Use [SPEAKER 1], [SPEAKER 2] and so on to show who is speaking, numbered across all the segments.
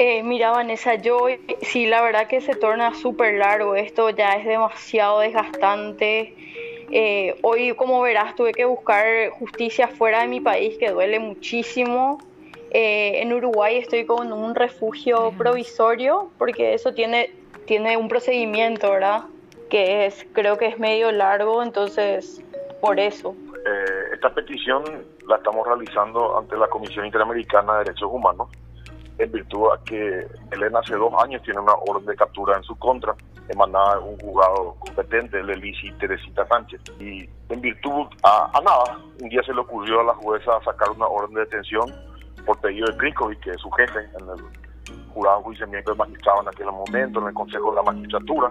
[SPEAKER 1] Eh, mira, Vanessa, yo sí, la verdad que se torna súper largo. Esto ya es demasiado desgastante. Eh, hoy, como verás, tuve que buscar justicia fuera de mi país, que duele muchísimo. Eh, en Uruguay estoy con un refugio provisorio, porque eso tiene, tiene un procedimiento, ¿verdad? Que es, creo que es medio largo, entonces, por eso.
[SPEAKER 2] esta petición la estamos realizando ante la Comisión Interamericana de Derechos Humanos en virtud a que Elena hace dos años tiene una orden de captura en su contra, emanada de un juzgado competente, el Elisi Teresita Sánchez. Y en virtud a, nada, un día se le ocurrió a la jueza sacar una orden de detención por pedido de y que es su jefe en el jurado de juiciamiento de magistrado en aquel momento, en el Consejo de la Magistratura.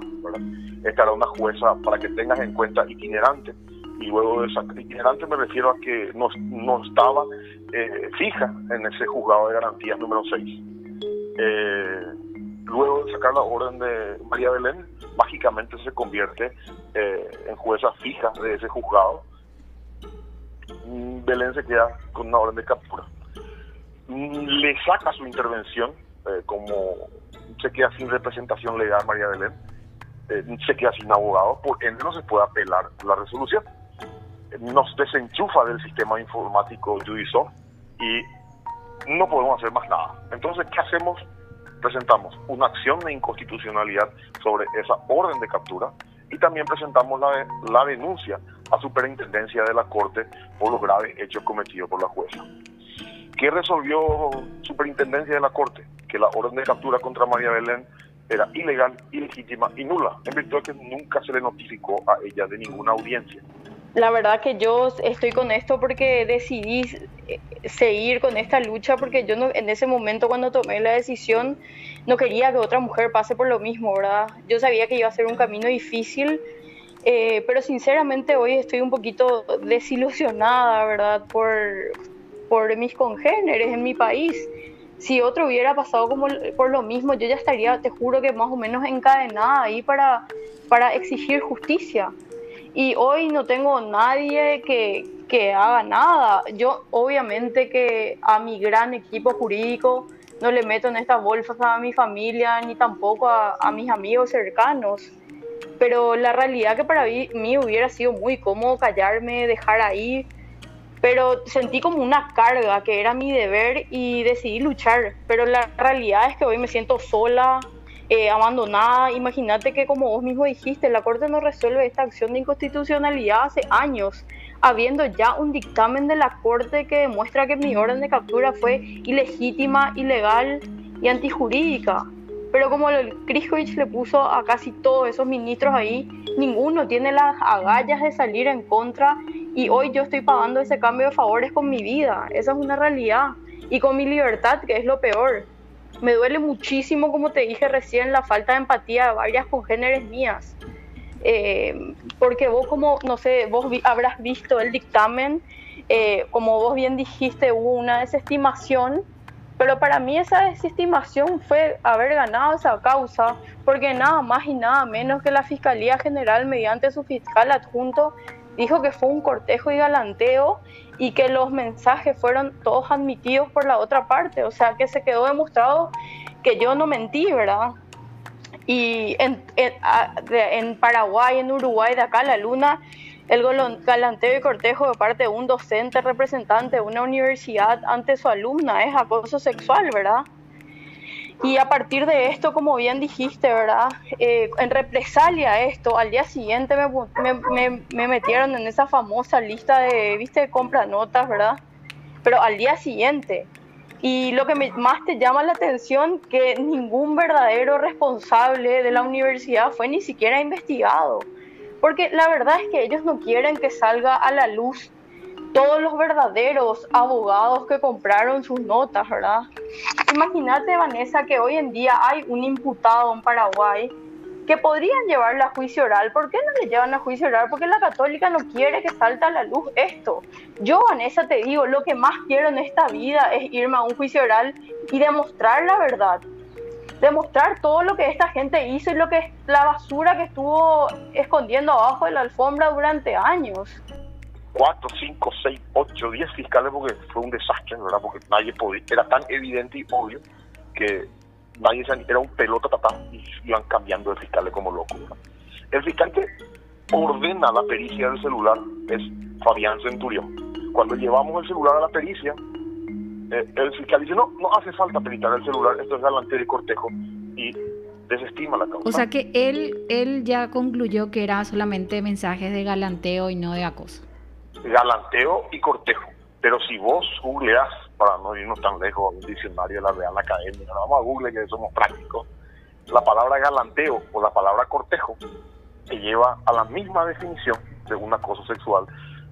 [SPEAKER 2] Esta era una jueza, para que tengas en cuenta, itinerante y luego de esa me refiero a que no, no estaba eh, fija en ese juzgado de garantías número 6. Eh, luego de sacar la orden de María Belén, mágicamente se convierte eh, en jueza fija de ese juzgado. Mm, Belén se queda con una orden de captura. Mm, le saca su intervención, como se queda sin representación legal María Belén, se queda sin abogado, porque no se puede apelar la resolución nos desenchufa del sistema informático Judisoft y no podemos hacer más nada. Entonces, ¿qué hacemos? Presentamos una acción de inconstitucionalidad sobre esa orden de captura y también presentamos la, la denuncia a Superintendencia de la Corte por los graves hechos cometidos por la jueza. ¿Qué resolvió Superintendencia de la Corte? Que la orden de captura contra María Belén era ilegal, ilegítima y nula, en virtud de que nunca se le notificó a ella de ninguna audiencia
[SPEAKER 1] la verdad que yo estoy con esto porque decidí eh, seguir con esta lucha porque yo no, en ese momento cuando tomé la decisión no quería que otra mujer pase por lo mismo, ¿verdad? Yo sabía que iba a ser un camino difícil, eh, pero sinceramente hoy estoy un poquito desilusionada, ¿verdad? Por, por mis congéneres en mi país. Si otro hubiera pasado como por lo mismo, yo ya estaría, te juro que más o menos encadenada ahí para, para exigir justicia y hoy no tengo nadie que, que haga nada. Yo obviamente que a mi gran equipo jurídico no le meto en estas bolsas a mi familia ni tampoco a, mis amigos cercanos. Pero la realidad que para mí, hubiera sido muy cómodo callarme, dejar ahí, pero sentí como una carga que era mi deber y decidí luchar. Pero la realidad es que hoy me siento sola, eh, abandonada. Imagínate que como vos mismo dijiste, la Corte no resuelve esta acción de inconstitucionalidad hace años, habiendo ya un dictamen de la Corte que demuestra que mi orden de captura fue ilegítima, ilegal y antijurídica. Pero como el Kriskovic le puso a casi todos esos ministros ahí, ninguno tiene las agallas de salir en contra y hoy yo estoy pagando ese cambio de favores con mi vida. Esa es una realidad. Y con mi libertad, que es lo peor me duele muchísimo, como te dije recién, la falta de empatía de varias congéneres mías. Eh, porque vos como, no sé, vos habrás visto el dictamen, eh, como vos bien dijiste, hubo una desestimación, pero para mí esa desestimación fue haber ganado esa causa, porque nada más y nada menos que la Fiscalía General, mediante su fiscal adjunto, dijo que fue un cortejo y galanteo y que los mensajes fueron todos admitidos por la otra parte, o sea que se quedó demostrado que yo no mentí, ¿verdad? Y en, en, Paraguay, en Uruguay, de acá la luna, el galanteo y cortejo de parte de un docente representante de una universidad ante su alumna es acoso sexual, ¿verdad? Y a partir de esto, como bien dijiste, ¿verdad? Eh, en represalia a esto, al día siguiente me, me, me, metieron en esa famosa lista de, viste, compra notas, ¿verdad? Pero al día siguiente. Y lo que más te llama la atención, que ningún verdadero responsable de la universidad fue ni siquiera investigado. Porque la verdad es que ellos no quieren que salga a la luz todos los verdaderos abogados que compraron sus notas, ¿verdad? Imagínate, Vanessa, que hoy en día hay un imputado en Paraguay que podrían llevarlo a juicio oral. ¿Por qué no le llevan a juicio oral? Porque la católica no quiere que salte a la luz esto. Yo, Vanessa, te digo, lo que más quiero en esta vida es irme a un juicio oral y demostrar la verdad. Demostrar todo lo que esta gente hizo y lo que es la basura que estuvo escondiendo abajo de la alfombra durante años.
[SPEAKER 2] 4, 5, 6, 8, 10 fiscales porque fue un desastre, ¿verdad? Porque nadie podía, era tan evidente y obvio que nadie se, era un pelota tatá y iban cambiando de fiscales como locos. El fiscal que ordena la pericia del celular es Fabián Centurión. Cuando llevamos el celular a la pericia, eh, el fiscal dice, no, no hace falta peritar el celular, esto es galanteo y cortejo, y desestima la causa.
[SPEAKER 3] O sea que él, él ya concluyó que era solamente mensajes de galanteo y no de acoso.
[SPEAKER 2] Galanteo y cortejo. Pero si vos googleás, para no irnos tan lejos, un diccionario de la Real Academia, vamos a Google que somos prácticos, la palabra galanteo o la palabra cortejo te lleva a la misma definición de un acoso sexual,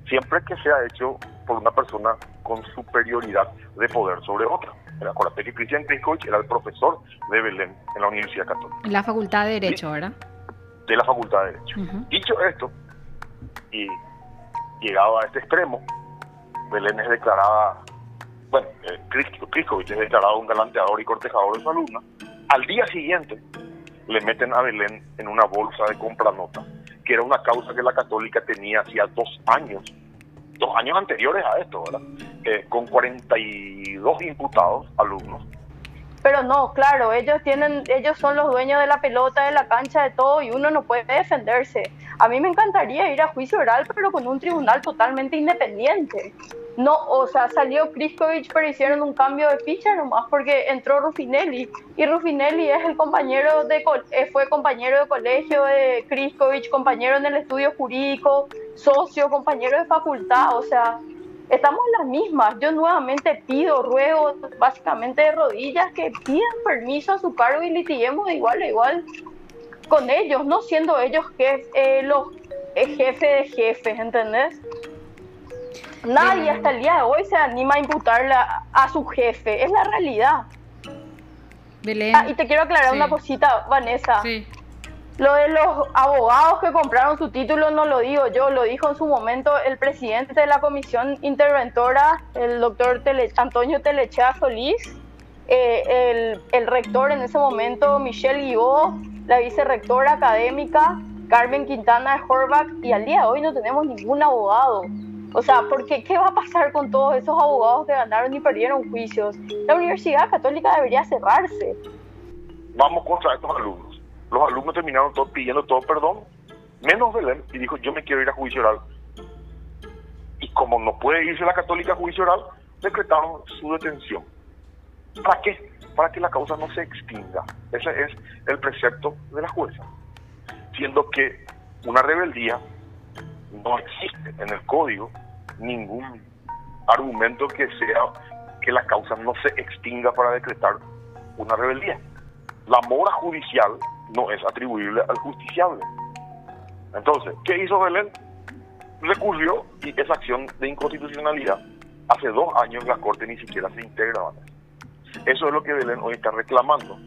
[SPEAKER 2] siempre que sea hecho por una persona con superioridad de poder sobre otra. Acuérdate que Cristian Kriskovic era el profesor de Belén en la Universidad Católica.
[SPEAKER 3] En la Facultad de Derecho, ¿verdad?
[SPEAKER 2] De la Facultad de Derecho. Dicho esto, y llegado a este extremo, Belén es declarada, bueno, eh, es declarado un galanteador y cortejador de su alumna. Al día siguiente, le meten a Belén en una bolsa de compra nota, que era una causa que la católica tenía hacía dos años, dos años anteriores a esto, ¿verdad? Eh, con 42 imputados alumnos.
[SPEAKER 1] Pero no, claro, ellos tienen, ellos son los dueños de la pelota, de la cancha, de todo, y uno no puede defenderse. A mí me encantaría ir a juicio oral, pero con un tribunal totalmente independiente. No, o sea, salió Kriskovic, pero hicieron un cambio de ficha nomás porque entró Rufinelli. Y Rufinelli es el compañero de eh, fue compañero de colegio de Kriskovic, compañero en el estudio jurídico, socio, compañero de facultad. O sea, estamos en las mismas. Yo nuevamente pido, ruego, básicamente de rodillas, que pidan permiso a su cargo y litiguemos de igual a igual con ellos, no siendo ellos que eh, los eh, jefes de jefes, ¿entendés? Nadie hasta el día de hoy se anima a imputarla a su jefe, es la realidad. Ah, y te quiero aclarar una cosita, Vanessa. Lo de los abogados que compraron su título no lo digo yo, lo dijo en su momento el presidente de la comisión interventora, el doctor Antonio Telechea Solís, eh, el, el, rector en ese momento, Michelle Guibó, la vicerrectora académica, Carmen Quintana de Horvath, y al día de hoy no tenemos ningún abogado. O sea, porque ¿qué va a pasar con todos esos abogados que ganaron y perdieron juicios? La Universidad Católica debería cerrarse.
[SPEAKER 2] Vamos contra estos alumnos. Los alumnos terminaron todos pidiendo todo perdón, menos Belén, y dijo, yo me quiero ir a juicio oral. Y como no puede irse la Católica a juicio oral, decretaron su detención. ¿Para qué? Para que la causa no se extinga. Ese es el precepto de la jueza. Siendo que una rebeldía no existe en el código ningún argumento que sea que la causa no se extinga para decretar una rebeldía. La mora judicial no es atribuible al justiciable. Entonces, ¿qué hizo Belén? Recurrió y esa acción de inconstitucionalidad, hace dos años la Corte ni siquiera se integra. Eso es lo que Belén hoy está reclamando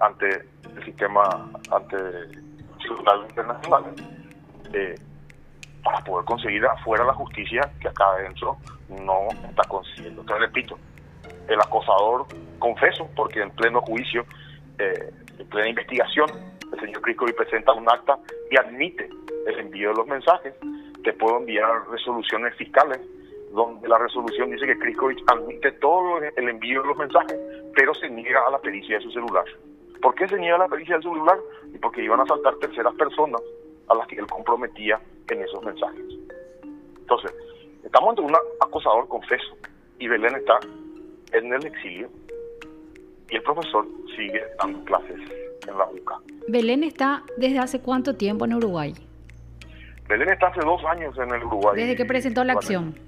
[SPEAKER 2] ante el sistema, ante el Tribunal Internacional. Eh, para poder conseguir afuera la justicia que acá adentro no está consiguiendo. Entonces, repito, el acosador, confeso, porque en pleno juicio, eh, en plena investigación, el señor Criscovi presenta un acta y admite el envío de los mensajes. Te puedo enviar resoluciones fiscales donde la resolución dice que Kriskovic admite todo el envío de los mensajes, pero se niega a la pericia de su celular. ¿Por qué se niega a la pericia del celular? Y porque iban a saltar terceras personas a las que él comprometía en esos mensajes. Entonces, estamos ante un acosador confeso y Belén está en el exilio y el profesor sigue dando clases en la UCA.
[SPEAKER 3] ¿Belén está desde hace cuánto tiempo en Uruguay?
[SPEAKER 2] Belén está hace dos años en el Uruguay.
[SPEAKER 3] ¿Desde que presentó la acción?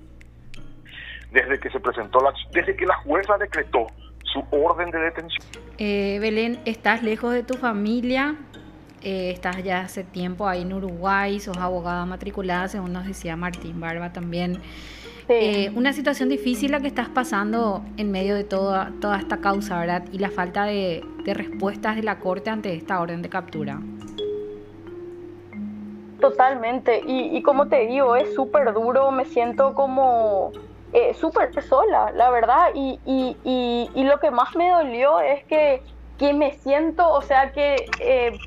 [SPEAKER 2] Desde que se presentó la desde que la jueza decretó su orden de detención.
[SPEAKER 3] Eh, Belén, ¿estás lejos de tu familia? Eh, estás ya hace tiempo ahí en Uruguay, sos abogada matriculada, según nos decía Martín Barba también. Eh, una situación difícil la que estás pasando en medio de toda, toda esta causa, ¿verdad? Y la falta de, respuestas de la Corte ante esta orden de captura.
[SPEAKER 1] Totalmente, y, como te digo, es súper duro, me siento como eh, súper sola, la verdad, y, y, y, lo que más me dolió es que, que me siento, o sea, que eh,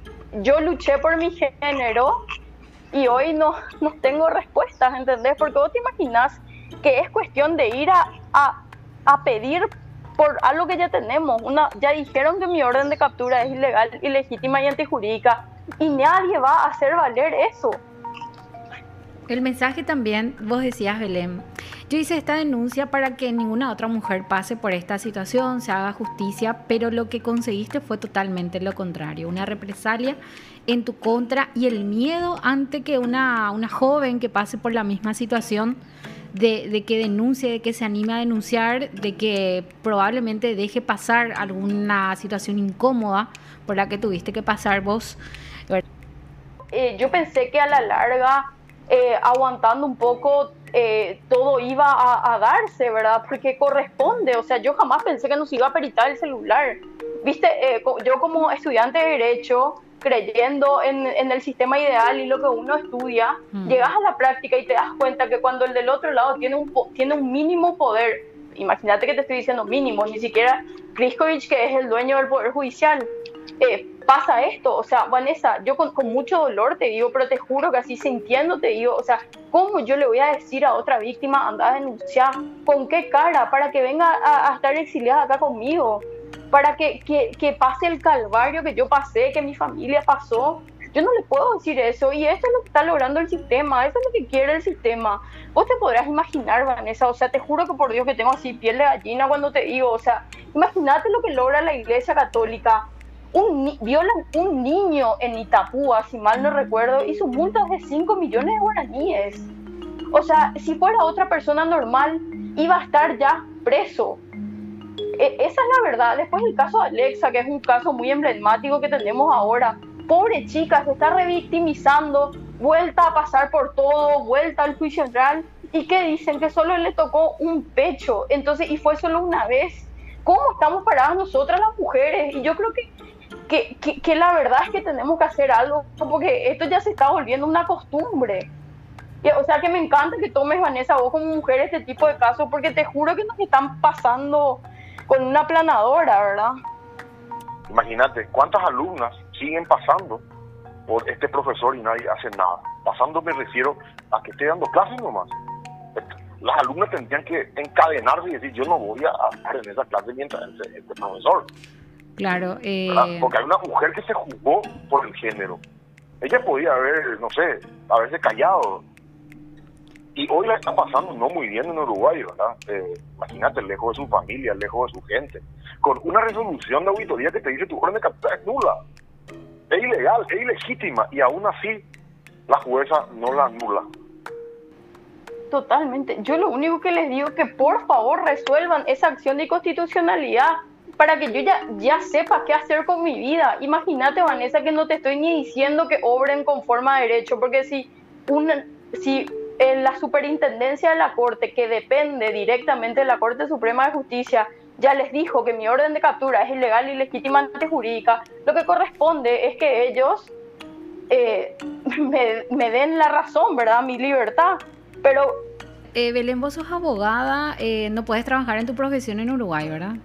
[SPEAKER 1] yo luché por mi género y hoy no, no tengo respuestas, ¿entendés? Porque vos te imaginas que es cuestión de ir a, a, pedir por algo que ya tenemos. Una, ya dijeron que mi orden de captura es ilegal, ilegítima y antijurídica y nadie va a hacer valer eso.
[SPEAKER 3] El mensaje también, vos decías, Belén, yo hice esta denuncia para que ninguna otra mujer pase por esta situación, se haga justicia, pero lo que conseguiste fue totalmente lo contrario, una represalia en tu contra y el miedo ante que una, una joven que pase por la misma situación de, que denuncie, de que se anime a denunciar, de que probablemente deje pasar alguna situación incómoda por la que tuviste que pasar vos.
[SPEAKER 1] Eh, yo pensé que a la larga, eh, aguantando un poco, eh, todo iba a, a, darse, ¿verdad? Porque corresponde, o sea, yo jamás pensé que nos iba a peritar el celular. Viste, yo como estudiante de Derecho, creyendo en, el sistema ideal y lo que uno estudia, mm. llegas a la práctica y te das cuenta que cuando el del otro lado tiene un, tiene un mínimo poder, imagínate que te estoy diciendo mínimo, ni siquiera Kriskovic, que es el dueño del Poder Judicial, eh, pasa esto. O sea, Vanessa, yo con, mucho dolor te digo, pero te juro que así sintiendo te digo, o sea, ¿cómo yo le voy a decir a otra víctima, anda a denunciar? ¿Con qué cara? Para que venga a estar exiliada acá conmigo para que, que, que, pase el calvario que yo pasé, que mi familia pasó. Yo no le puedo decir eso y esto es lo que está logrando el sistema, eso es lo que quiere el sistema. Vos te podrás imaginar, Vanessa, o sea, te juro que por Dios que tengo así piel de gallina cuando te digo, o sea, imagínate lo que logra la Iglesia Católica. Un, violan un niño en Itapúa, si mal no recuerdo, y su multa es de 5 millones de guaraníes. O sea, si fuera otra persona normal, iba a estar ya preso. E, esa es la verdad. Después el caso de Alexa, que es un caso muy emblemático que tenemos ahora. Pobre chica, se está revictimizando, vuelta a pasar por todo, vuelta al juicio central. ¿Y qué dicen? Que solo le tocó un pecho. Entonces, y fue solo una vez. ¿Cómo estamos paradas nosotras las mujeres? Y yo creo que que, que, la verdad es que tenemos que hacer algo, porque esto ya se está volviendo una costumbre. o sea que me encanta que tomes, Vanessa, vos como mujer este tipo de casos, porque te juro que nos están pasando con una planadora, ¿verdad?
[SPEAKER 2] Imagínate, ¿cuántas alumnas siguen pasando por este profesor y nadie hace nada? Pasando me refiero a que esté dando clases nomás. Las alumnas tendrían que encadenarse y decir, yo no voy a estar en esa clase mientras este, este profesor.
[SPEAKER 3] Claro. Eh...
[SPEAKER 2] Porque hay una mujer que se jugó por el género. Ella podía haber, no sé, haberse callado, y hoy la está pasando no muy bien en Uruguay, ¿verdad? Eh, imagínate, lejos de su familia, lejos de su gente, con una resolución de auditoría que te dice tu orden de captura es nula, es ilegal, es ilegítima, y aún así la jueza no la anula.
[SPEAKER 1] Totalmente. Yo lo único que les digo es que por favor resuelvan esa acción de inconstitucionalidad para que yo ya, ya sepa qué hacer con mi vida. Imagínate, Vanessa, que no te estoy ni diciendo que obren conforme a derecho, porque si, una, si en la superintendencia de la Corte, que depende directamente de la Corte Suprema de Justicia, ya les dijo que mi orden de captura es ilegal y legítima jurídica, lo que corresponde es que ellos eh, me, den la razón, ¿verdad? Mi libertad. Pero...
[SPEAKER 3] Eh, Belén, vos sos abogada, eh, no puedes trabajar en tu profesión en Uruguay, ¿verdad?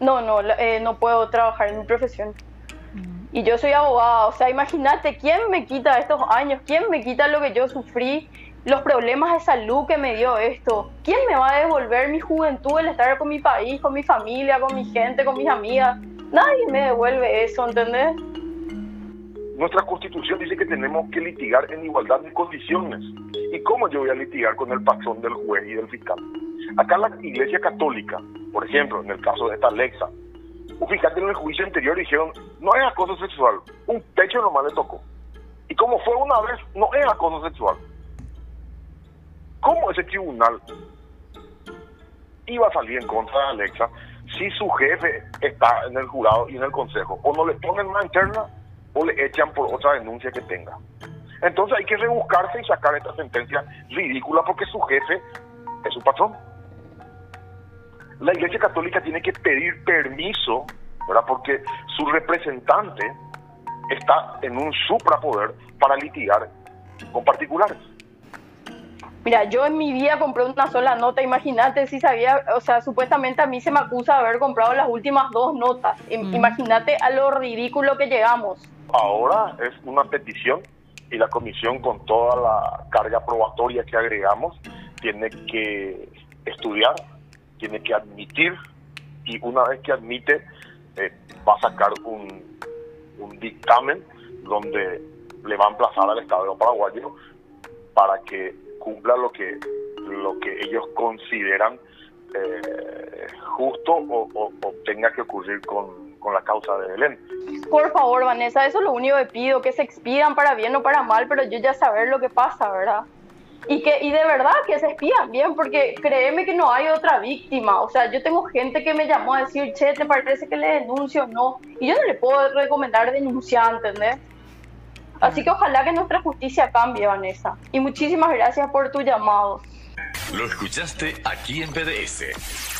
[SPEAKER 1] No, no, eh, no puedo trabajar en mi profesión. Mm. Y yo soy abogada, o sea, imagínate, ¿quién me quita estos años? ¿Quién me quita lo que yo sufrí los problemas de salud que me dio esto. ¿Quién me va a devolver mi juventud, el estar con mi país, con mi familia, con mi gente, con mis amigas? Nadie me devuelve eso, ¿entendés?
[SPEAKER 2] Nuestra constitución dice que tenemos que litigar en igualdad de condiciones. ¿Y cómo yo voy a litigar con el patrón del juez y del fiscal? Acá la Iglesia Católica, por ejemplo, en el caso de esta Alexa, fiscal en el juicio anterior dijeron, no es acoso sexual, un pecho nomás le tocó. Y como fue una vez, no es acoso sexual. ¿Cómo ese tribunal iba a salir en contra de Alexa si su jefe está en el jurado y en el consejo? O no le ponen una interna o le echan por otra denuncia que tenga. Entonces hay que rebuscarse y sacar esta sentencia ridícula porque su jefe es su patrón. La Iglesia Católica tiene que pedir permiso, ¿verdad? Porque su representante está en un suprapoder para litigar con particulares.
[SPEAKER 1] Mira, yo en mi vida compré una sola nota, imagínate si sabía, o sea, supuestamente a mí se me acusa de haber comprado las últimas dos notas. Imagínate a lo ridículo que llegamos.
[SPEAKER 2] Ahora es una petición y la comisión con toda la carga probatoria que agregamos tiene que estudiar, tiene que admitir y una vez que admite eh, va a sacar un, dictamen donde le va a emplazar al Estado paraguayo para que cumpla lo que lo que ellos consideran eh, justo o, tenga que ocurrir con, con, la causa de Belén.
[SPEAKER 1] Por favor, Vanessa, eso es lo único que pido, que se expidan para bien o para mal, pero yo ya saber lo que pasa, ¿verdad? Y, que, y de verdad que se expidan bien, porque créeme que no hay otra víctima. O sea, yo tengo gente que me llamó a decir, che, ¿te parece que le denuncio o no? Y yo no le puedo recomendar denunciar, ¿entendés? Así que ojalá que nuestra justicia cambie, Vanessa. Y muchísimas gracias por tu llamado.
[SPEAKER 4] Lo escuchaste aquí en PDS.